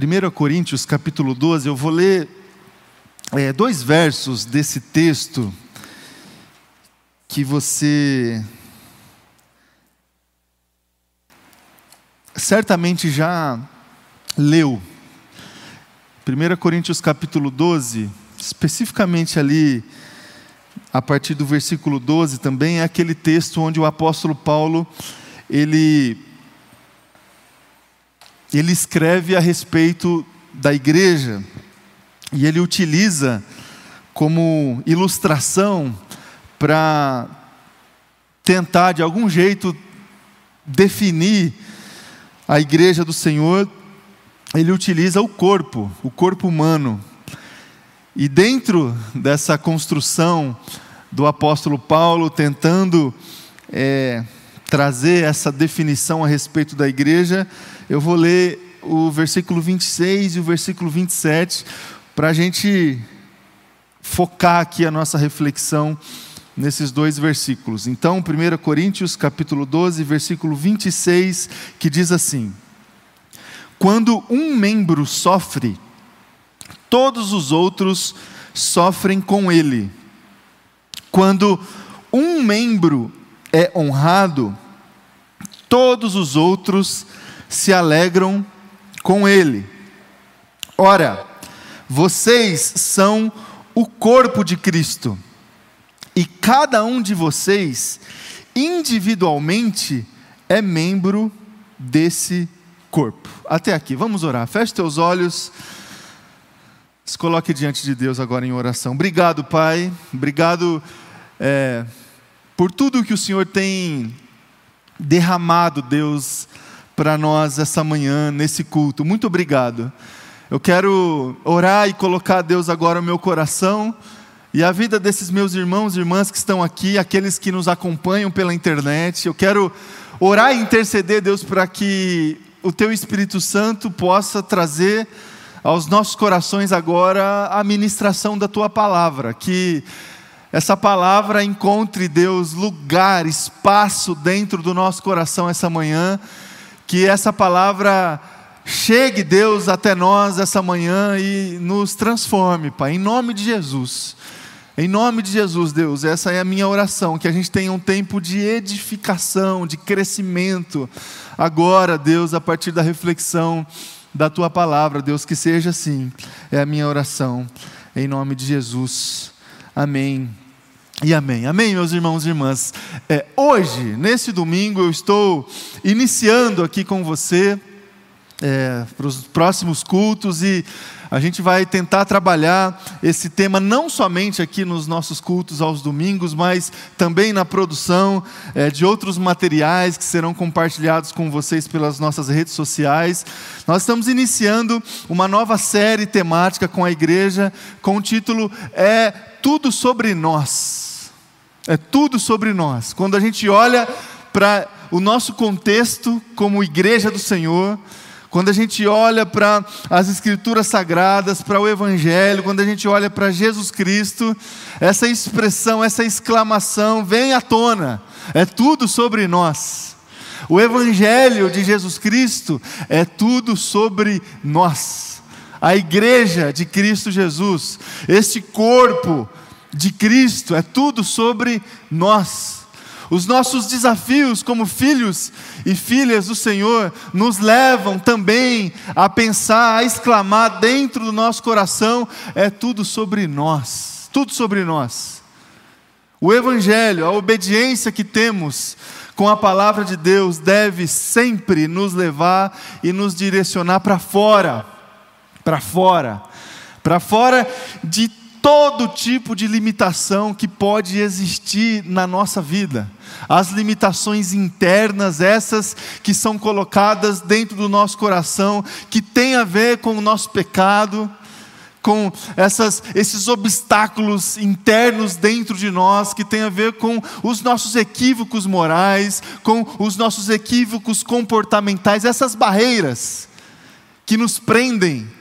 1 Coríntios capítulo 12, eu vou ler é, dois versos desse texto que você certamente já leu. 1 Coríntios capítulo 12, especificamente ali, a partir do versículo 12 também, é aquele texto onde o apóstolo Paulo, ele ele escreve a respeito da igreja e ele utiliza como ilustração para tentar de algum jeito definir a igreja do Senhor, ele utiliza o corpo, o corpo humano. E dentro dessa construção do apóstolo Paulo, tentando é, trazer essa definição a respeito da igreja, eu vou ler o versículo 26 e o versículo 27 para a gente focar aqui a nossa reflexão nesses dois versículos. Então, 1 Coríntios capítulo 12, versículo 26, que diz assim: Quando um membro sofre, todos os outros sofrem com ele. Quando um membro é honrado, todos os outros se alegram com ele. Ora, vocês são o corpo de Cristo, e cada um de vocês, individualmente, é membro desse corpo. Até aqui, vamos orar. Feche teus olhos. Se coloque diante de Deus agora em oração. Obrigado, Pai. Obrigado é, por tudo que o Senhor tem derramado, Deus, para nós essa manhã, nesse culto. Muito obrigado. Eu quero orar e colocar a Deus agora no meu coração e a vida desses meus irmãos e irmãs que estão aqui, aqueles que nos acompanham pela internet. Eu quero orar e interceder, Deus, para que o Teu Espírito Santo possa trazer aos nossos corações agora a ministração da Tua palavra, que essa palavra encontre, Deus, lugar, espaço dentro do nosso coração essa manhã que essa palavra chegue, Deus, até nós essa manhã e nos transforme, Pai, em nome de Jesus. Em nome de Jesus, Deus, essa é a minha oração, que a gente tenha um tempo de edificação, de crescimento. Agora, Deus, a partir da reflexão da tua palavra, Deus, que seja assim. É a minha oração. Em nome de Jesus. Amém. E amém. Amém, meus irmãos e irmãs. É, hoje, nesse domingo, eu estou iniciando aqui com você é, para os próximos cultos e a gente vai tentar trabalhar esse tema não somente aqui nos nossos cultos aos domingos, mas também na produção é, de outros materiais que serão compartilhados com vocês pelas nossas redes sociais. Nós estamos iniciando uma nova série temática com a igreja com o título É Tudo sobre Nós é tudo sobre nós. Quando a gente olha para o nosso contexto como igreja do Senhor, quando a gente olha para as Escrituras Sagradas, para o Evangelho, quando a gente olha para Jesus Cristo, essa expressão, essa exclamação vem à tona, é tudo sobre nós. O Evangelho de Jesus Cristo é tudo sobre nós. A igreja de Cristo Jesus, este corpo de Cristo, é tudo sobre nós. Os nossos desafios como filhos e filhas do Senhor nos levam também a pensar, a exclamar dentro do nosso coração: é tudo sobre nós, tudo sobre nós. O Evangelho, a obediência que temos com a palavra de Deus deve sempre nos levar e nos direcionar para fora, para fora, para fora de todo tipo de limitação que pode existir na nossa vida. As limitações internas, essas que são colocadas dentro do nosso coração, que tem a ver com o nosso pecado, com essas, esses obstáculos internos dentro de nós, que tem a ver com os nossos equívocos morais, com os nossos equívocos comportamentais, essas barreiras que nos prendem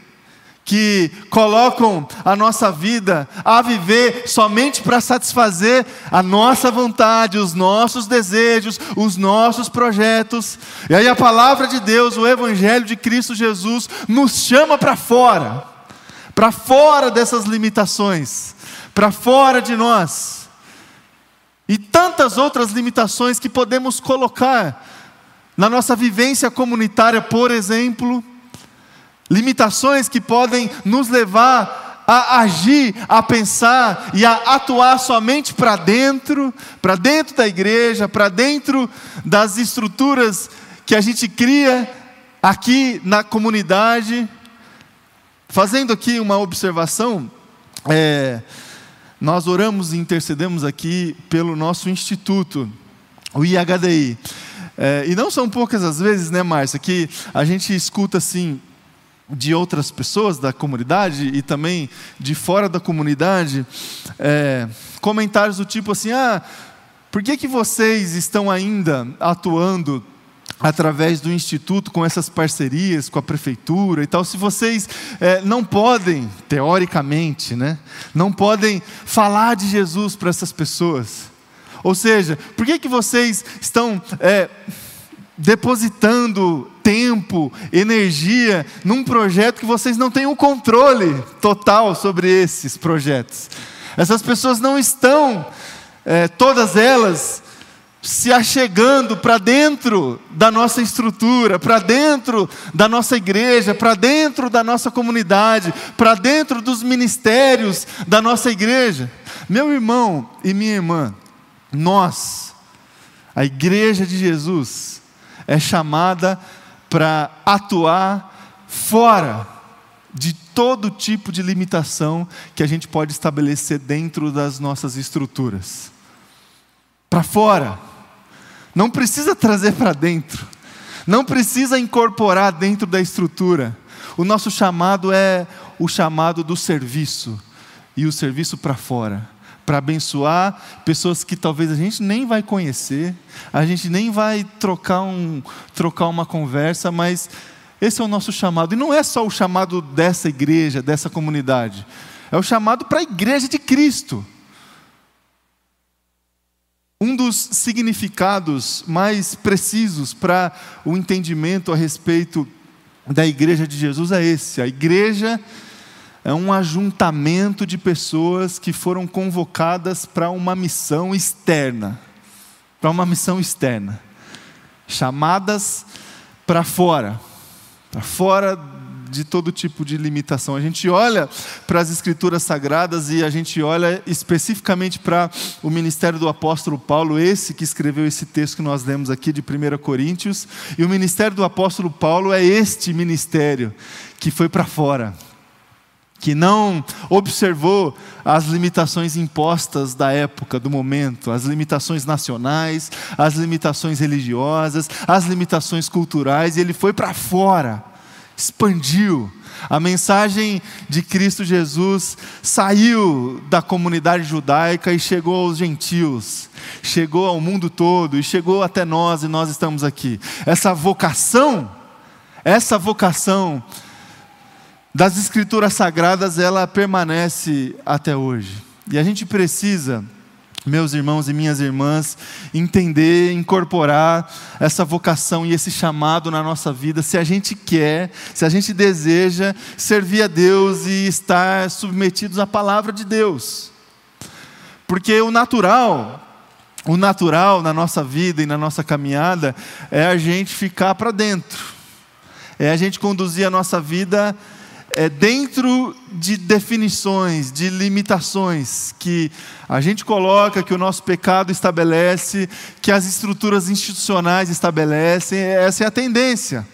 que colocam a nossa vida a viver somente para satisfazer a nossa vontade, os nossos desejos, os nossos projetos. E aí a palavra de Deus, o Evangelho de Cristo Jesus, nos chama para fora, para fora dessas limitações, para fora de nós. E tantas outras limitações que podemos colocar na nossa vivência comunitária, por exemplo Limitações que podem nos levar a agir, a pensar e a atuar somente para dentro, para dentro da igreja, para dentro das estruturas que a gente cria aqui na comunidade. Fazendo aqui uma observação, é, nós oramos e intercedemos aqui pelo nosso instituto, o IHDI. É, e não são poucas as vezes, né, Márcia, que a gente escuta assim, de outras pessoas da comunidade e também de fora da comunidade, é, comentários do tipo assim: ah, por que, que vocês estão ainda atuando através do instituto com essas parcerias com a prefeitura e tal, se vocês é, não podem, teoricamente, né, não podem falar de Jesus para essas pessoas? Ou seja, por que, que vocês estão é, depositando tempo, energia num projeto que vocês não têm o um controle total sobre esses projetos. Essas pessoas não estão, é, todas elas, se achegando para dentro da nossa estrutura, para dentro da nossa igreja, para dentro da nossa comunidade, para dentro dos ministérios da nossa igreja. Meu irmão e minha irmã, nós, a igreja de Jesus, é chamada para atuar fora de todo tipo de limitação que a gente pode estabelecer dentro das nossas estruturas. Para fora. Não precisa trazer para dentro. Não precisa incorporar dentro da estrutura. O nosso chamado é o chamado do serviço e o serviço para fora para abençoar pessoas que talvez a gente nem vai conhecer, a gente nem vai trocar, um, trocar uma conversa, mas esse é o nosso chamado. E não é só o chamado dessa igreja, dessa comunidade, é o chamado para a igreja de Cristo. Um dos significados mais precisos para o entendimento a respeito da igreja de Jesus é esse: a igreja é um ajuntamento de pessoas que foram convocadas para uma missão externa. Para uma missão externa. Chamadas para fora. Para fora de todo tipo de limitação. A gente olha para as Escrituras Sagradas e a gente olha especificamente para o ministério do apóstolo Paulo, esse que escreveu esse texto que nós lemos aqui de 1 Coríntios. E o ministério do apóstolo Paulo é este ministério que foi para fora que não observou as limitações impostas da época, do momento, as limitações nacionais, as limitações religiosas, as limitações culturais, e ele foi para fora, expandiu. A mensagem de Cristo Jesus saiu da comunidade judaica e chegou aos gentios, chegou ao mundo todo e chegou até nós, e nós estamos aqui. Essa vocação, essa vocação, das Escrituras Sagradas, ela permanece até hoje. E a gente precisa, meus irmãos e minhas irmãs, entender, incorporar essa vocação e esse chamado na nossa vida, se a gente quer, se a gente deseja servir a Deus e estar submetidos à palavra de Deus. Porque o natural, o natural na nossa vida e na nossa caminhada é a gente ficar para dentro, é a gente conduzir a nossa vida é, dentro de definições, de limitações que a gente coloca, que o nosso pecado estabelece, que as estruturas institucionais estabelecem, essa é a tendência.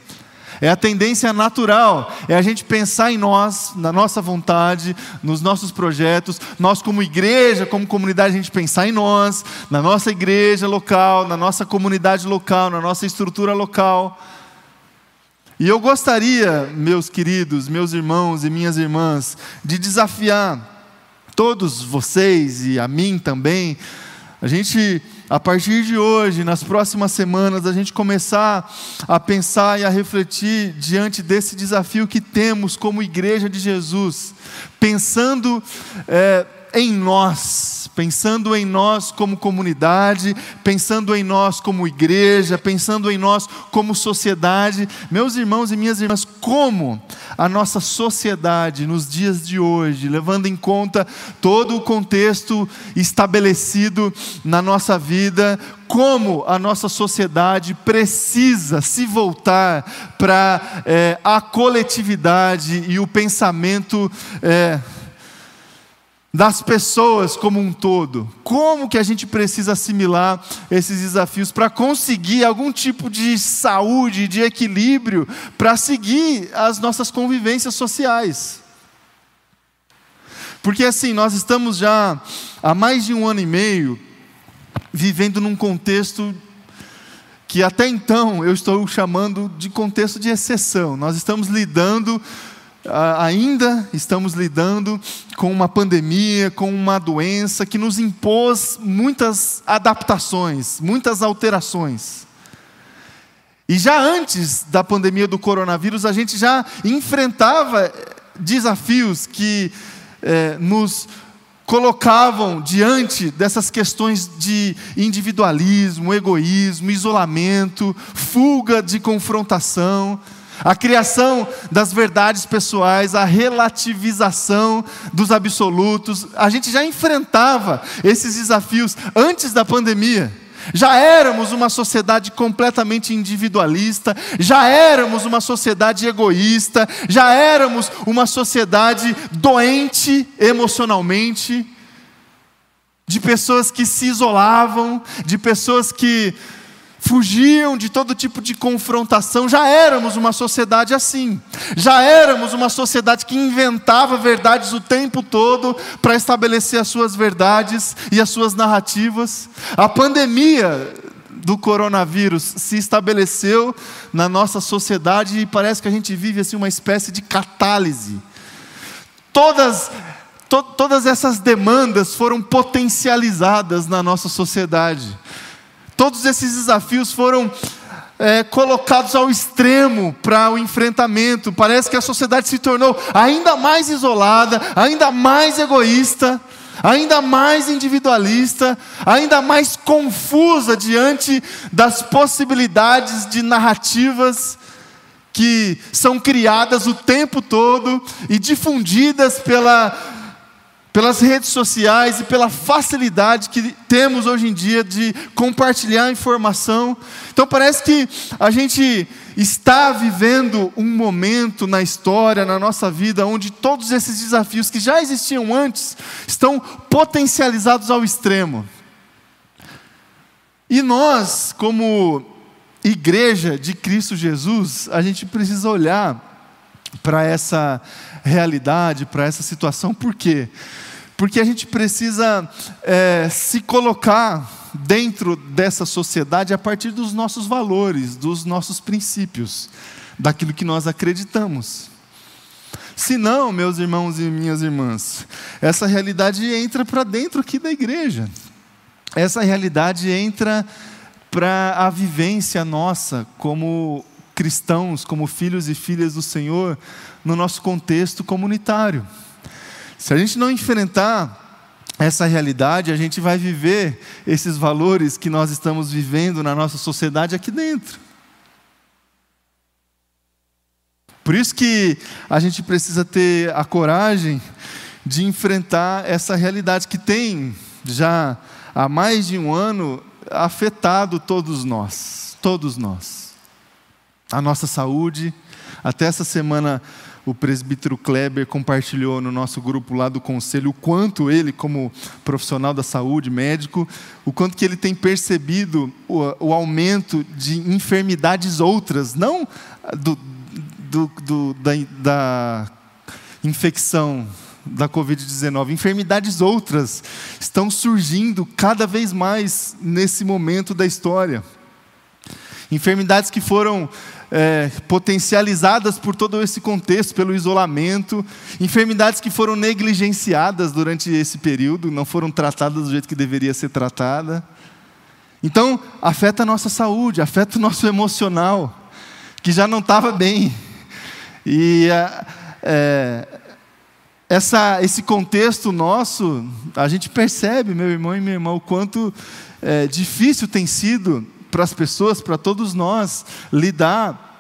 É a tendência natural, é a gente pensar em nós, na nossa vontade, nos nossos projetos, nós como igreja, como comunidade, a gente pensar em nós, na nossa igreja local, na nossa comunidade local, na nossa estrutura local. E eu gostaria, meus queridos, meus irmãos e minhas irmãs, de desafiar todos vocês e a mim também, a gente a partir de hoje, nas próximas semanas, a gente começar a pensar e a refletir diante desse desafio que temos como igreja de Jesus, pensando é, em nós, pensando em nós como comunidade, pensando em nós como igreja, pensando em nós como sociedade. Meus irmãos e minhas irmãs, como a nossa sociedade nos dias de hoje, levando em conta todo o contexto estabelecido na nossa vida, como a nossa sociedade precisa se voltar para é, a coletividade e o pensamento. É, das pessoas como um todo. Como que a gente precisa assimilar esses desafios para conseguir algum tipo de saúde, de equilíbrio, para seguir as nossas convivências sociais? Porque assim, nós estamos já há mais de um ano e meio vivendo num contexto que até então eu estou chamando de contexto de exceção. Nós estamos lidando ainda estamos lidando com uma pandemia, com uma doença que nos impôs muitas adaptações, muitas alterações. E já antes da pandemia do coronavírus, a gente já enfrentava desafios que eh, nos colocavam diante dessas questões de individualismo, egoísmo, isolamento, fuga de confrontação a criação das verdades pessoais, a relativização dos absolutos. A gente já enfrentava esses desafios antes da pandemia. Já éramos uma sociedade completamente individualista, já éramos uma sociedade egoísta, já éramos uma sociedade doente emocionalmente, de pessoas que se isolavam, de pessoas que fugiam de todo tipo de confrontação. Já éramos uma sociedade assim. Já éramos uma sociedade que inventava verdades o tempo todo para estabelecer as suas verdades e as suas narrativas. A pandemia do coronavírus se estabeleceu na nossa sociedade e parece que a gente vive assim uma espécie de catálise. Todas to, todas essas demandas foram potencializadas na nossa sociedade. Todos esses desafios foram é, colocados ao extremo para o enfrentamento. Parece que a sociedade se tornou ainda mais isolada, ainda mais egoísta, ainda mais individualista, ainda mais confusa diante das possibilidades de narrativas que são criadas o tempo todo e difundidas pela pelas redes sociais e pela facilidade que temos hoje em dia de compartilhar informação. Então parece que a gente está vivendo um momento na história, na nossa vida, onde todos esses desafios que já existiam antes estão potencializados ao extremo. E nós, como igreja de Cristo Jesus, a gente precisa olhar para essa realidade, para essa situação, por quê? Porque a gente precisa é, se colocar dentro dessa sociedade a partir dos nossos valores, dos nossos princípios, daquilo que nós acreditamos. Se não, meus irmãos e minhas irmãs, essa realidade entra para dentro aqui da igreja. Essa realidade entra para a vivência nossa como cristãos, como filhos e filhas do Senhor, no nosso contexto comunitário. Se a gente não enfrentar essa realidade, a gente vai viver esses valores que nós estamos vivendo na nossa sociedade aqui dentro. Por isso que a gente precisa ter a coragem de enfrentar essa realidade que tem já há mais de um ano afetado todos nós, todos nós. A nossa saúde, até essa semana o presbítero Kleber compartilhou no nosso grupo lá do conselho o quanto ele, como profissional da saúde, médico, o quanto que ele tem percebido o, o aumento de enfermidades outras, não do, do, do da, da infecção da Covid-19, enfermidades outras estão surgindo cada vez mais nesse momento da história. Enfermidades que foram é, potencializadas por todo esse contexto, pelo isolamento, enfermidades que foram negligenciadas durante esse período, não foram tratadas do jeito que deveria ser tratada. Então, afeta a nossa saúde, afeta o nosso emocional, que já não estava bem. E é, essa, esse contexto nosso, a gente percebe, meu irmão e minha irmã, o quanto é, difícil tem sido para as pessoas, para todos nós, lidar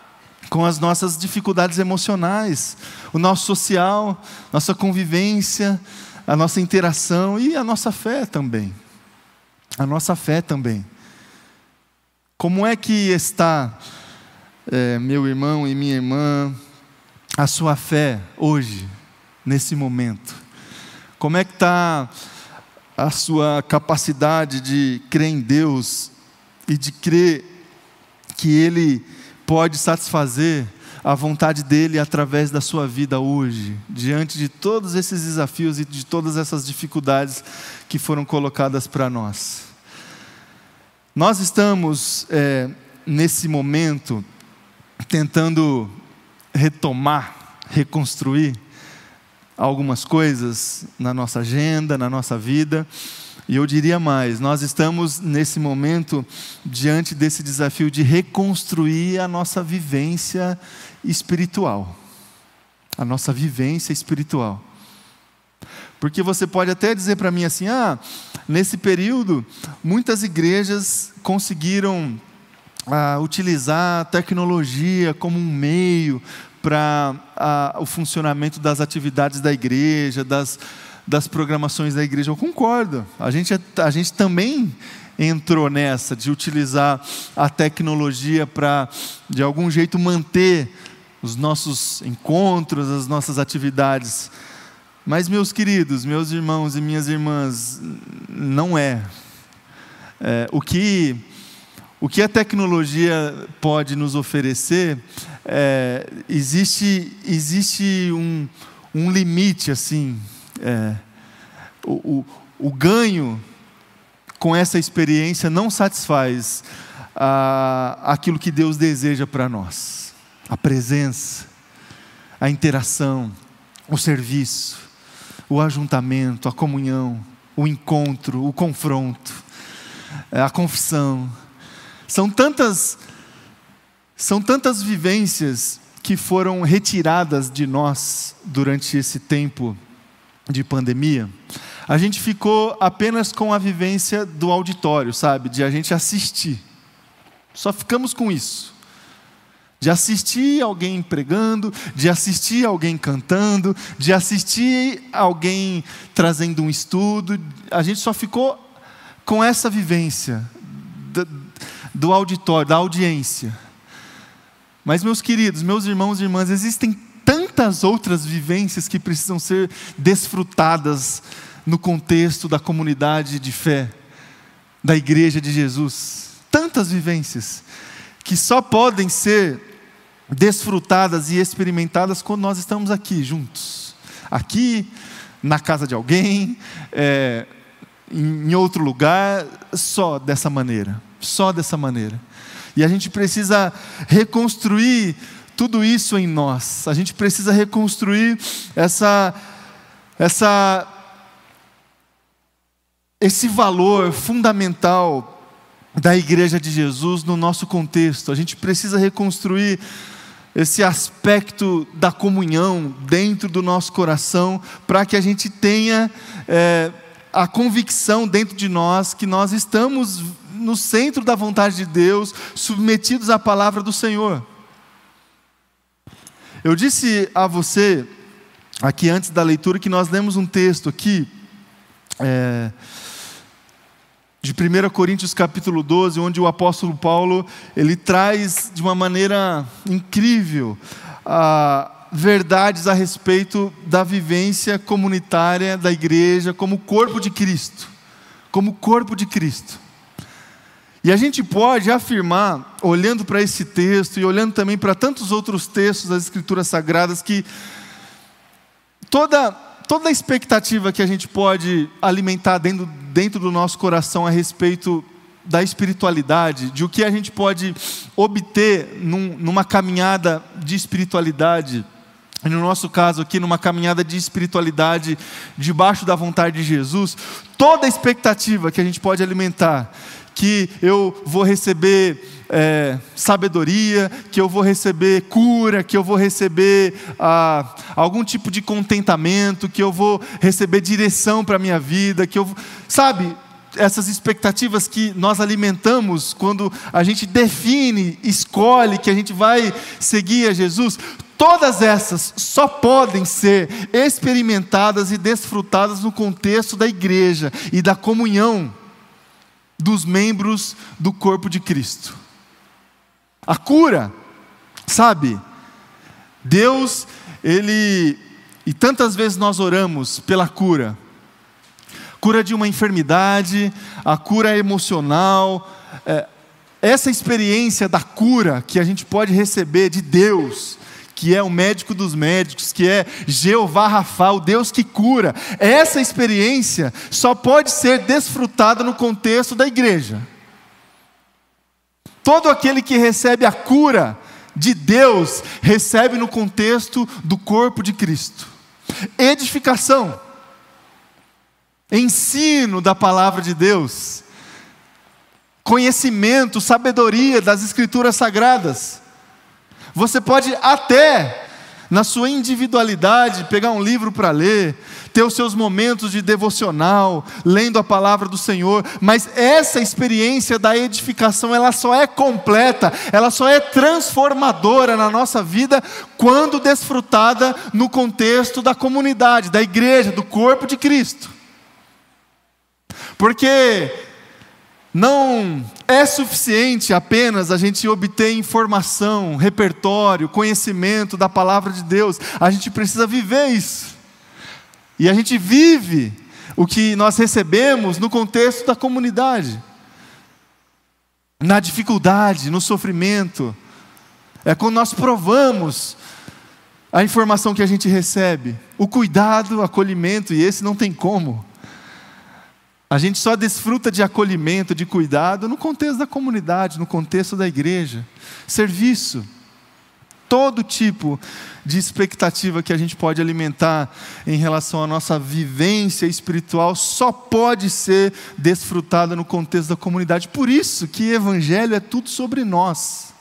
com as nossas dificuldades emocionais, o nosso social, nossa convivência, a nossa interação e a nossa fé também. A nossa fé também. Como é que está, é, meu irmão e minha irmã, a sua fé hoje, nesse momento? Como é que está a sua capacidade de crer em Deus e de crer que Ele pode satisfazer a vontade dele através da sua vida hoje, diante de todos esses desafios e de todas essas dificuldades que foram colocadas para nós. Nós estamos é, nesse momento tentando retomar, reconstruir algumas coisas na nossa agenda, na nossa vida. E eu diria mais: nós estamos nesse momento diante desse desafio de reconstruir a nossa vivência espiritual. A nossa vivência espiritual. Porque você pode até dizer para mim assim: ah, nesse período, muitas igrejas conseguiram ah, utilizar a tecnologia como um meio para ah, o funcionamento das atividades da igreja, das das programações da igreja. Eu concordo. A gente, a gente também entrou nessa de utilizar a tecnologia para, de algum jeito, manter os nossos encontros, as nossas atividades. Mas, meus queridos, meus irmãos e minhas irmãs, não é. é o, que, o que a tecnologia pode nos oferecer, é, existe, existe um, um limite, assim, é, o, o, o, ganho com essa experiência não satisfaz aquilo que Deus deseja para nós: a presença, a interação, o serviço, o ajuntamento, a comunhão, o encontro, o confronto, é, a confissão. São tantas, são tantas vivências que foram retiradas de nós durante esse tempo de pandemia, a gente ficou apenas com a vivência do auditório, sabe? De a gente assistir. Só ficamos com isso. De assistir alguém pregando, de assistir alguém cantando, de assistir alguém trazendo um estudo. A gente só ficou com essa vivência do, auditório, da audiência. Mas, meus queridos, meus irmãos e irmãs, existem tantas outras vivências que precisam ser desfrutadas no contexto da comunidade de fé, da igreja de Jesus. Tantas vivências que só podem ser desfrutadas e experimentadas quando nós estamos aqui juntos. Aqui, na casa de alguém, é, em outro lugar, só dessa maneira. Só dessa maneira. E a gente precisa reconstruir tudo isso em nós. A gente precisa reconstruir essa, essa, esse valor fundamental da igreja de Jesus no nosso contexto. A gente precisa reconstruir esse aspecto da comunhão dentro do nosso coração, para que a gente tenha é, a convicção dentro de nós que nós estamos no centro da vontade de Deus, submetidos à palavra do Senhor. Eu disse a você, aqui antes da leitura, que nós lemos um texto aqui, é, de 1 Coríntios capítulo 12, onde o apóstolo Paulo, ele traz de uma maneira incrível a, verdades a respeito da vivência comunitária da igreja como corpo de Cristo, como corpo de Cristo. E a gente pode afirmar, olhando para esse texto e olhando também para tantos outros textos das Escrituras Sagradas, que toda, toda a expectativa que a gente pode alimentar dentro, dentro do nosso coração a respeito da espiritualidade, de o que a gente pode obter num, numa caminhada de espiritualidade, no nosso caso aqui, numa caminhada de espiritualidade debaixo da vontade de Jesus, toda a expectativa que a gente pode alimentar que eu vou receber é, sabedoria, que eu vou receber cura, que eu vou receber ah, algum tipo de contentamento, que eu vou receber direção para a minha vida, que eu. Sabe, essas expectativas que nós alimentamos quando a gente define, escolhe que a gente vai seguir a Jesus, todas essas só podem ser experimentadas e desfrutadas no contexto da igreja e da comunhão dos membros do corpo de Cristo. A cura, sabe? Deus, Ele, e tantas vezes nós oramos pela cura, cura de uma enfermidade, a cura emocional, é, essa experiência da cura que a gente pode receber de Deus, que é o médico dos médicos, que é Jeová Rafa, o Deus que cura, essa experiência só pode ser desfrutada no contexto da igreja. Todo aquele que recebe a cura de Deus, recebe no contexto do corpo de Cristo. Edificação, ensino da palavra de Deus, conhecimento, sabedoria das Escrituras Sagradas. Você pode até, na sua individualidade, pegar um livro para ler, ter os seus momentos de devocional, lendo a palavra do Senhor, mas essa experiência da edificação, ela só é completa, ela só é transformadora na nossa vida quando desfrutada no contexto da comunidade, da igreja, do corpo de Cristo. Porque não é suficiente apenas a gente obter informação, repertório, conhecimento da palavra de Deus, a gente precisa viver isso. E a gente vive o que nós recebemos no contexto da comunidade, na dificuldade, no sofrimento. É quando nós provamos a informação que a gente recebe, o cuidado, o acolhimento, e esse não tem como. A gente só desfruta de acolhimento, de cuidado no contexto da comunidade, no contexto da igreja. Serviço. Todo tipo de expectativa que a gente pode alimentar em relação à nossa vivência espiritual só pode ser desfrutada no contexto da comunidade. Por isso que evangelho é tudo sobre nós.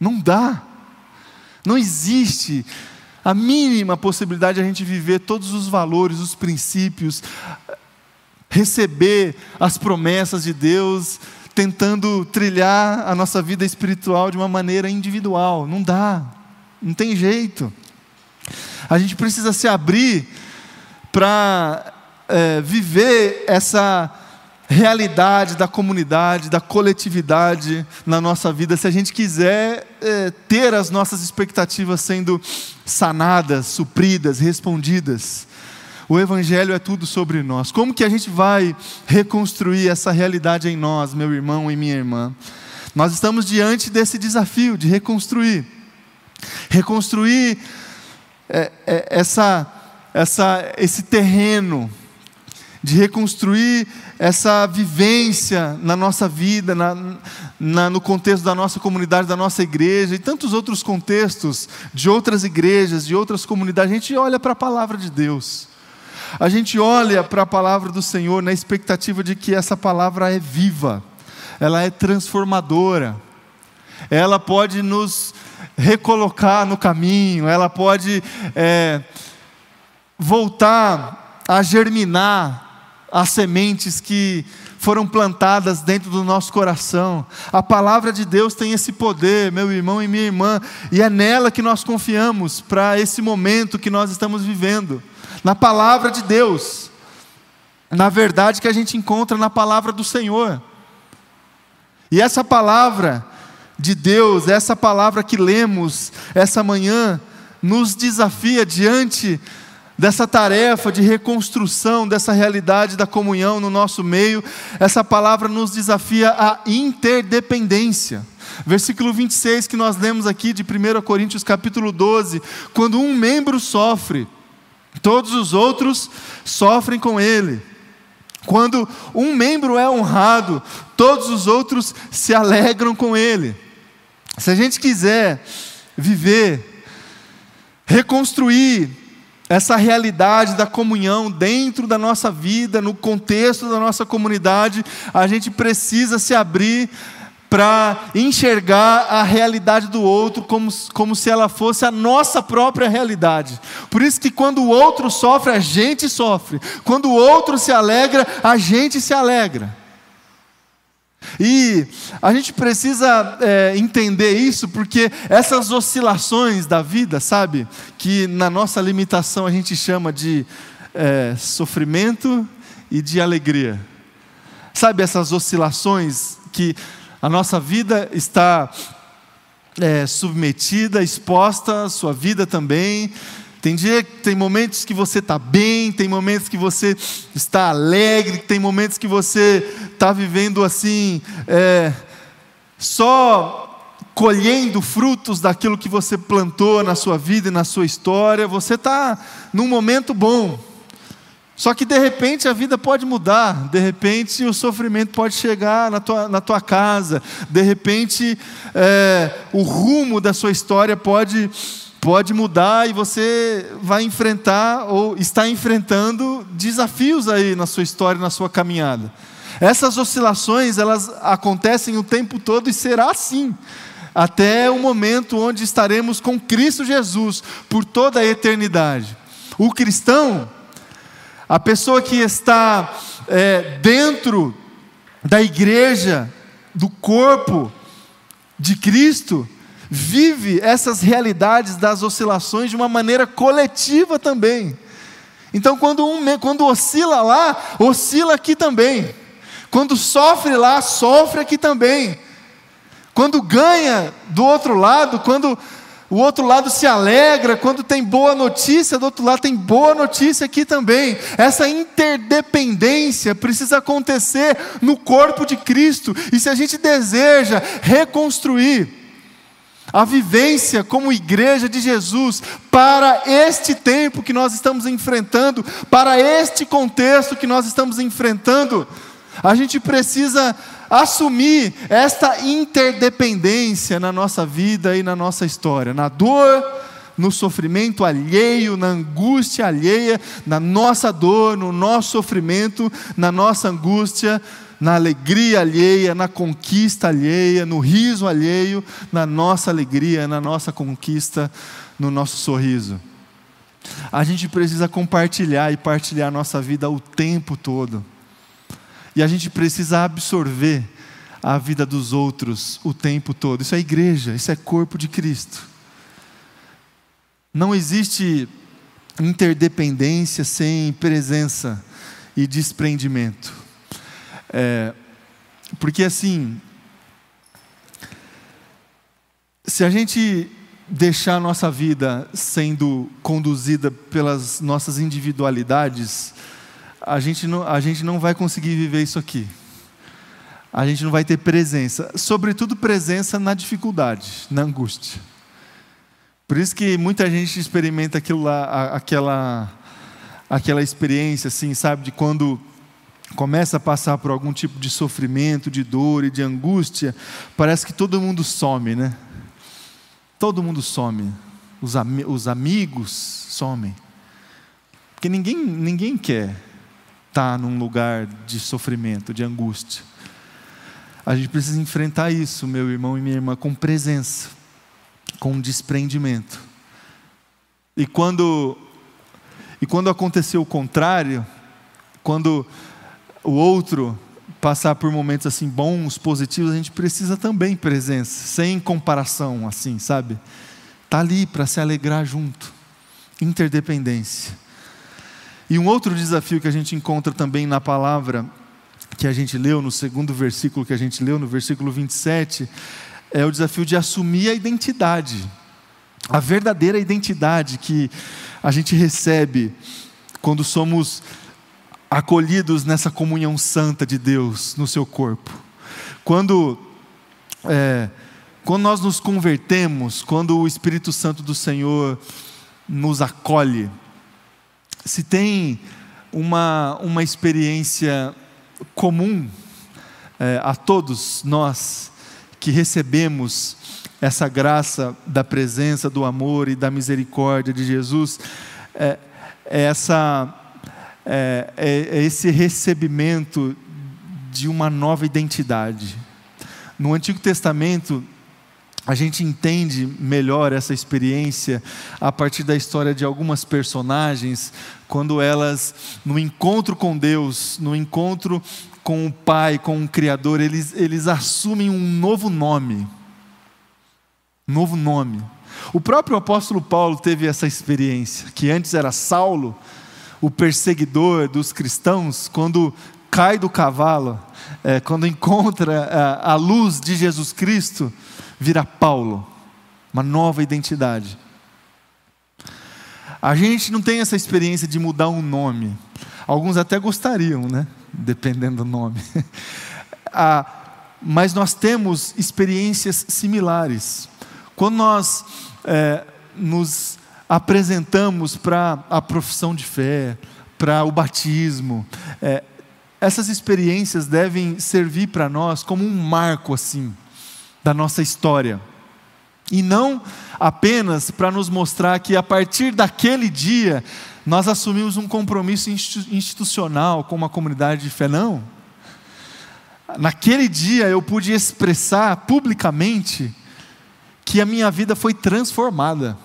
Não dá. Não existe a mínima possibilidade de a gente viver todos os valores, os princípios, receber as promessas de Deus, tentando trilhar a nossa vida espiritual de uma maneira individual. Não dá, não tem jeito. A gente precisa se abrir para é, viver essa realidade da comunidade, da coletividade na nossa vida, se a gente quiser é, ter as nossas expectativas sendo sanadas, supridas, respondidas. O Evangelho é tudo sobre nós. Como que a gente vai reconstruir essa realidade em nós, meu irmão e minha irmã? Nós estamos diante desse desafio de reconstruir. Reconstruir é, é, essa, essa, esse terreno, de reconstruir essa vivência na nossa vida, na, na, no contexto da nossa comunidade, da nossa igreja e tantos outros contextos de outras igrejas, de outras comunidades. A gente olha para a palavra de Deus. A gente olha para a palavra do Senhor na expectativa de que essa palavra é viva, ela é transformadora, ela pode nos recolocar no caminho, ela pode é, voltar a germinar as sementes que foram plantadas dentro do nosso coração. A palavra de Deus tem esse poder, meu irmão e minha irmã, e é nela que nós confiamos para esse momento que nós estamos vivendo na palavra de Deus, na verdade que a gente encontra na palavra do Senhor. E essa palavra de Deus, essa palavra que lemos essa manhã, nos desafia diante dessa tarefa de reconstrução dessa realidade da comunhão no nosso meio, essa palavra nos desafia a interdependência. Versículo 26 que nós lemos aqui de 1 Coríntios capítulo 12, quando um membro sofre, Todos os outros sofrem com ele. Quando um membro é honrado, todos os outros se alegram com ele. Se a gente quiser viver, reconstruir essa realidade da comunhão dentro da nossa vida, no contexto da nossa comunidade, a gente precisa se abrir para enxergar a realidade do outro como, como se ela fosse a nossa própria realidade. Por isso que quando o outro sofre, a gente sofre. Quando o outro se alegra, a gente se alegra. E a gente precisa é, entender isso porque essas oscilações da vida, sabe, que na nossa limitação a gente chama de é, sofrimento e de alegria. Sabe essas oscilações que a nossa vida está é, submetida, exposta, sua vida também. Tem dia, tem momentos que você está bem, tem momentos que você está alegre, tem momentos que você está vivendo assim, é, só colhendo frutos daquilo que você plantou na sua vida e na sua história. Você está num momento bom. Só que de repente a vida pode mudar, de repente o sofrimento pode chegar na tua, na tua casa, de repente é, o rumo da sua história pode, pode mudar e você vai enfrentar ou está enfrentando desafios aí na sua história, na sua caminhada. Essas oscilações elas acontecem o tempo todo e será assim até o momento onde estaremos com Cristo Jesus por toda a eternidade. O cristão a pessoa que está é, dentro da igreja, do corpo de Cristo, vive essas realidades das oscilações de uma maneira coletiva também. Então, quando, um, quando oscila lá, oscila aqui também. Quando sofre lá, sofre aqui também. Quando ganha do outro lado, quando o outro lado se alegra quando tem boa notícia, do outro lado tem boa notícia aqui também. Essa interdependência precisa acontecer no corpo de Cristo. E se a gente deseja reconstruir a vivência como igreja de Jesus para este tempo que nós estamos enfrentando, para este contexto que nós estamos enfrentando, a gente precisa assumir esta interdependência na nossa vida e na nossa história, na dor, no sofrimento alheio, na angústia alheia, na nossa dor, no nosso sofrimento, na nossa angústia, na alegria alheia, na conquista alheia, no riso alheio, na nossa alegria, na nossa conquista, no nosso sorriso. A gente precisa compartilhar e partilhar nossa vida o tempo todo. E a gente precisa absorver a vida dos outros o tempo todo. Isso é igreja, isso é corpo de Cristo. Não existe interdependência sem presença e desprendimento. É, porque assim, se a gente deixar a nossa vida sendo conduzida pelas nossas individualidades, a gente não, a gente não vai conseguir viver isso aqui. A gente não vai ter presença, sobretudo presença na dificuldade, na angústia. Por isso que muita gente experimenta aquilo lá, aquela, aquela experiência, assim, sabe, de quando começa a passar por algum tipo de sofrimento, de dor e de angústia, parece que todo mundo some, né? Todo mundo some. Os, am os amigos somem. Porque ninguém, ninguém quer está num lugar de sofrimento, de angústia. A gente precisa enfrentar isso, meu irmão e minha irmã, com presença, com desprendimento. E quando e quando acontecer o contrário, quando o outro passar por momentos assim bons, positivos, a gente precisa também presença, sem comparação, assim, sabe? Tá ali para se alegrar junto. Interdependência. E um outro desafio que a gente encontra também na palavra que a gente leu, no segundo versículo que a gente leu, no versículo 27, é o desafio de assumir a identidade, a verdadeira identidade que a gente recebe quando somos acolhidos nessa comunhão santa de Deus no seu corpo. Quando, é, quando nós nos convertemos, quando o Espírito Santo do Senhor nos acolhe, se tem uma, uma experiência comum é, a todos nós que recebemos essa graça da presença, do amor e da misericórdia de Jesus, é, é, essa, é, é, é esse recebimento de uma nova identidade. No Antigo Testamento, a gente entende melhor essa experiência a partir da história de algumas personagens, quando elas, no encontro com Deus, no encontro com o Pai, com o Criador, eles, eles assumem um novo nome. Novo nome. O próprio apóstolo Paulo teve essa experiência, que antes era Saulo, o perseguidor dos cristãos, quando cai do cavalo, é, quando encontra a, a luz de Jesus Cristo, vira Paulo, uma nova identidade. A gente não tem essa experiência de mudar um nome. Alguns até gostariam, né? Dependendo do nome. ah, mas nós temos experiências similares. Quando nós é, nos apresentamos para a profissão de fé, para o batismo, é, essas experiências devem servir para nós como um marco assim da nossa história. E não apenas para nos mostrar que a partir daquele dia nós assumimos um compromisso institucional com uma comunidade de fé, não. Naquele dia eu pude expressar publicamente que a minha vida foi transformada,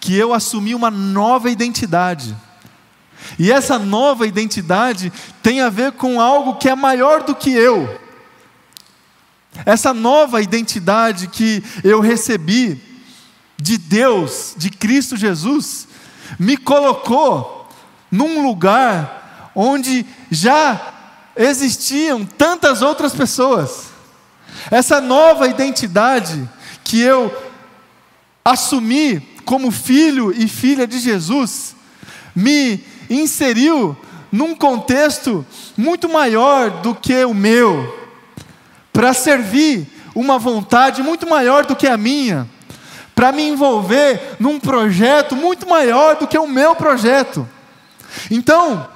que eu assumi uma nova identidade. E essa nova identidade tem a ver com algo que é maior do que eu. Essa nova identidade que eu recebi de Deus, de Cristo Jesus, me colocou num lugar onde já existiam tantas outras pessoas. Essa nova identidade que eu assumi como filho e filha de Jesus, me inseriu num contexto muito maior do que o meu, para servir uma vontade muito maior do que a minha, para me envolver num projeto muito maior do que o meu projeto. Então,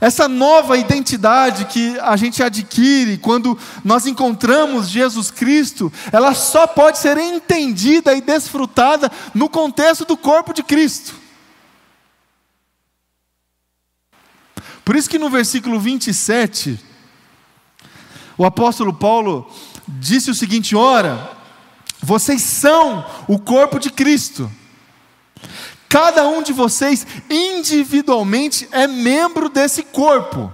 essa nova identidade que a gente adquire quando nós encontramos Jesus Cristo, ela só pode ser entendida e desfrutada no contexto do corpo de Cristo. Por isso que no versículo 27, o apóstolo Paulo disse o seguinte: ora, vocês são o corpo de Cristo. Cada um de vocês individualmente é membro desse corpo.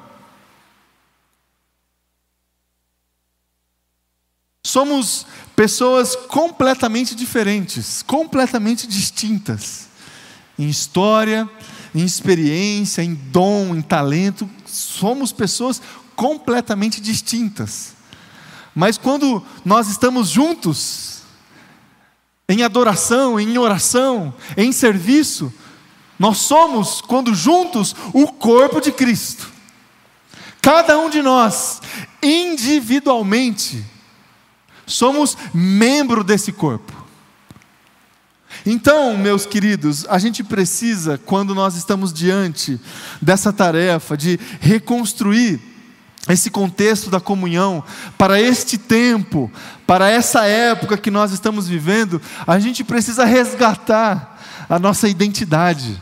Somos pessoas completamente diferentes, completamente distintas, em história, em experiência, em dom, em talento. Somos pessoas completamente distintas. Mas quando nós estamos juntos, em adoração, em oração, em serviço, nós somos, quando juntos, o corpo de Cristo. Cada um de nós, individualmente, somos membro desse corpo. Então, meus queridos, a gente precisa, quando nós estamos diante dessa tarefa de reconstruir esse contexto da comunhão, para este tempo, para essa época que nós estamos vivendo, a gente precisa resgatar a nossa identidade.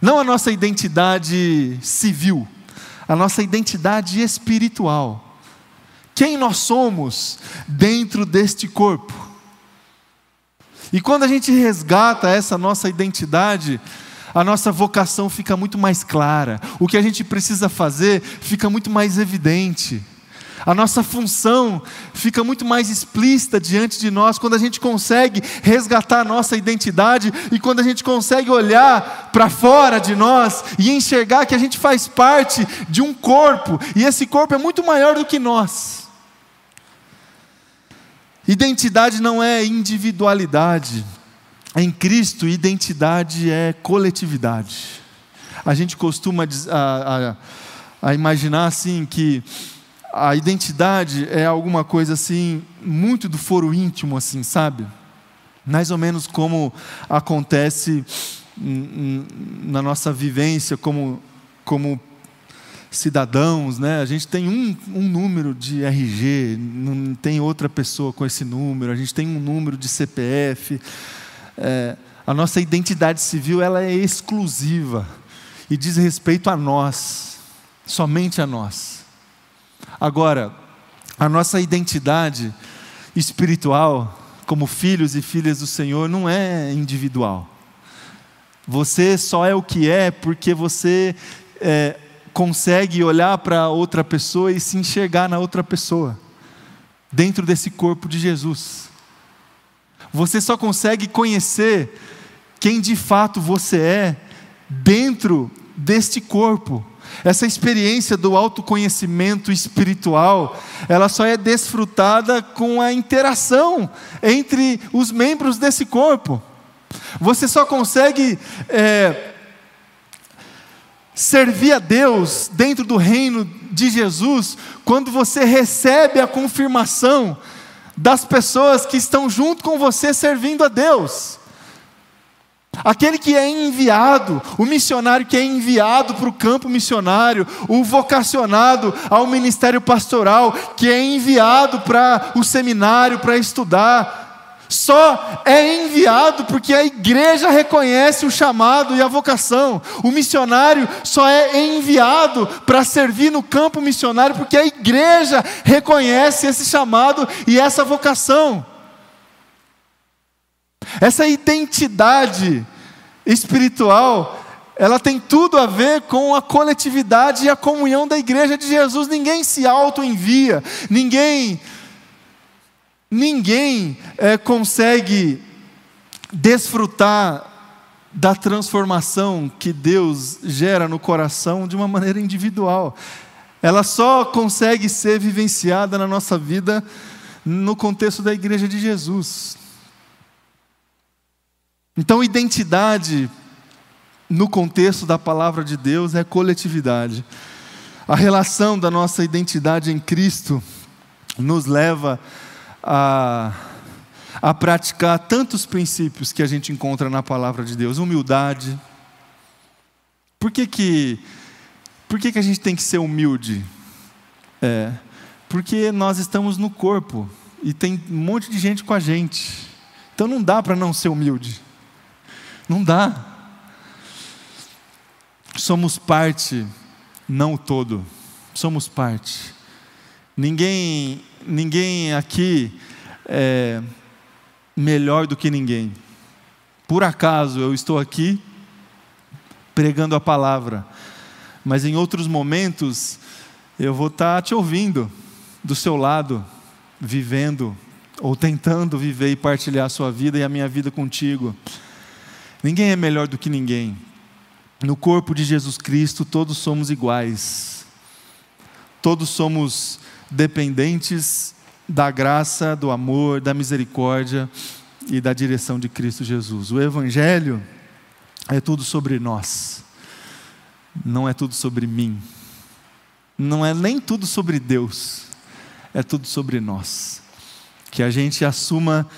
Não a nossa identidade civil, a nossa identidade espiritual. Quem nós somos dentro deste corpo. E quando a gente resgata essa nossa identidade, a nossa vocação fica muito mais clara, o que a gente precisa fazer fica muito mais evidente. A nossa função fica muito mais explícita diante de nós quando a gente consegue resgatar a nossa identidade e quando a gente consegue olhar para fora de nós e enxergar que a gente faz parte de um corpo e esse corpo é muito maior do que nós. Identidade não é individualidade, em Cristo, identidade é coletividade. A gente costuma a, a, a imaginar assim que a identidade é alguma coisa assim muito do foro íntimo, assim, sabe? Mais ou menos como acontece na nossa vivência como, como cidadãos, né? A gente tem um, um número de RG, não tem outra pessoa com esse número, a gente tem um número de CPF é, a nossa identidade civil ela é exclusiva. e diz respeito a nós, somente a nós. Agora, a nossa identidade espiritual, como filhos e filhas do Senhor, não é individual. Você só é o que é porque você é, consegue olhar para outra pessoa e se enxergar na outra pessoa, dentro desse corpo de Jesus. Você só consegue conhecer quem de fato você é dentro deste corpo. Essa experiência do autoconhecimento espiritual, ela só é desfrutada com a interação entre os membros desse corpo. Você só consegue é, servir a Deus dentro do reino de Jesus quando você recebe a confirmação das pessoas que estão junto com você servindo a Deus. Aquele que é enviado, o missionário que é enviado para o campo missionário, o vocacionado ao ministério pastoral, que é enviado para o seminário para estudar, só é enviado porque a igreja reconhece o chamado e a vocação. O missionário só é enviado para servir no campo missionário porque a igreja reconhece esse chamado e essa vocação. Essa identidade espiritual, ela tem tudo a ver com a coletividade e a comunhão da igreja de Jesus. Ninguém se auto-envia, ninguém Ninguém é, consegue desfrutar da transformação que Deus gera no coração de uma maneira individual. Ela só consegue ser vivenciada na nossa vida no contexto da igreja de Jesus. Então, identidade no contexto da palavra de Deus é coletividade. A relação da nossa identidade em Cristo nos leva a a, a praticar tantos princípios que a gente encontra na palavra de Deus. Humildade. Por que, que, por que, que a gente tem que ser humilde? É, porque nós estamos no corpo e tem um monte de gente com a gente. Então não dá para não ser humilde. Não dá. Somos parte, não o todo. Somos parte. Ninguém ninguém aqui é melhor do que ninguém. Por acaso eu estou aqui pregando a palavra, mas em outros momentos eu vou estar te ouvindo do seu lado, vivendo ou tentando viver e partilhar a sua vida e a minha vida contigo. Ninguém é melhor do que ninguém. No corpo de Jesus Cristo todos somos iguais. Todos somos dependentes da graça, do amor, da misericórdia e da direção de Cristo Jesus. O Evangelho é tudo sobre nós, não é tudo sobre mim, não é nem tudo sobre Deus, é tudo sobre nós. Que a gente assuma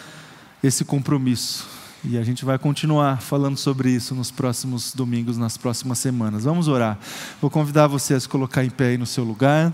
esse compromisso. E a gente vai continuar falando sobre isso nos próximos domingos, nas próximas semanas. Vamos orar. Vou convidar você a se colocar em pé aí no seu lugar.